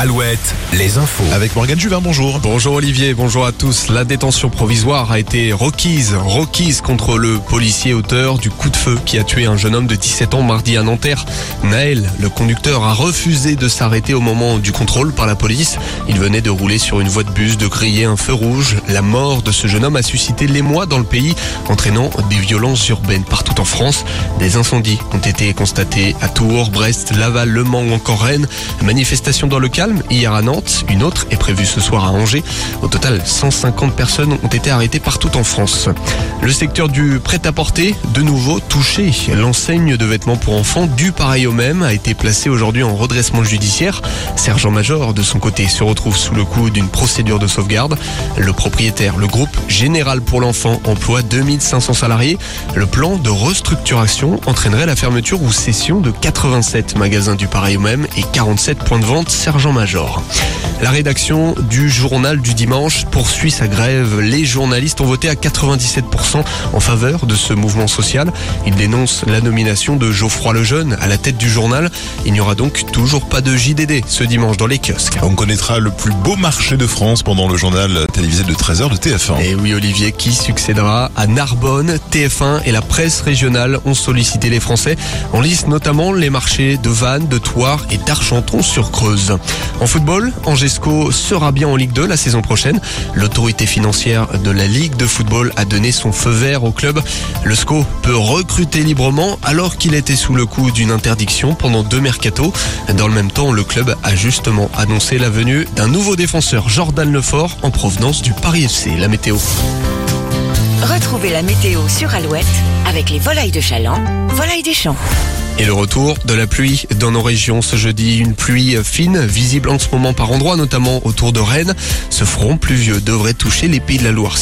Alouette, les infos. Avec Morgane Juvin, bonjour. Bonjour Olivier, bonjour à tous. La détention provisoire a été requise, requise contre le policier auteur du coup de feu qui a tué un jeune homme de 17 ans mardi à Nanterre. Naël, le conducteur, a refusé de s'arrêter au moment du contrôle par la police. Il venait de rouler sur une voie de bus, de griller un feu rouge. La mort de ce jeune homme a suscité l'émoi dans le pays, entraînant des violences urbaines partout en France. Des incendies ont été constatés à Tours, Brest, Laval, Le Mans ou encore Rennes. Manifestation dans le calme hier à Nantes, une autre est prévue ce soir à Angers. Au total, 150 personnes ont été arrêtées partout en France. Le secteur du prêt-à-porter, de nouveau touché. L'enseigne de vêtements pour enfants, du pareil au même, a été placée aujourd'hui en redressement judiciaire. Sergent-major, de son côté, se retrouve sous le coup d'une procédure de sauvegarde. Le propriétaire, le groupe Général pour l'enfant, emploie 2500 salariés. Le plan de restructuration entraînerait la fermeture ou cession de 87 magasins du pareil au même et 47 points de vente Sergent-major. La rédaction du journal du dimanche poursuit sa grève. Les journalistes ont voté à 97% en faveur de ce mouvement social. Ils dénoncent la nomination de Geoffroy Lejeune à la tête du journal. Il n'y aura donc toujours pas de JDD ce dimanche dans les kiosques. On connaîtra le plus beau marché de France pendant le journal télévisé de 13h de TF1. Et oui Olivier, qui succédera à Narbonne, TF1 et la presse régionale ont sollicité les Français. On liste notamment les marchés de Vannes, de Thouars et d'Argenton-sur-Creuse. En football, Angesco sera bien en Ligue 2 la saison prochaine. L'autorité financière de la Ligue de football a donné son feu vert au club. Le SCO peut recruter librement alors qu'il était sous le coup d'une interdiction pendant deux mercatos. Dans le même temps, le club a justement annoncé la venue d'un nouveau défenseur, Jordan Lefort, en provenance du Paris FC. La météo. Retrouvez la météo sur Alouette avec les volailles de Chaland, volailles des champs. Et le retour de la pluie dans nos régions ce jeudi. Une pluie fine, visible en ce moment par endroits, notamment autour de Rennes. Ce front pluvieux devrait toucher les pays de la Loire.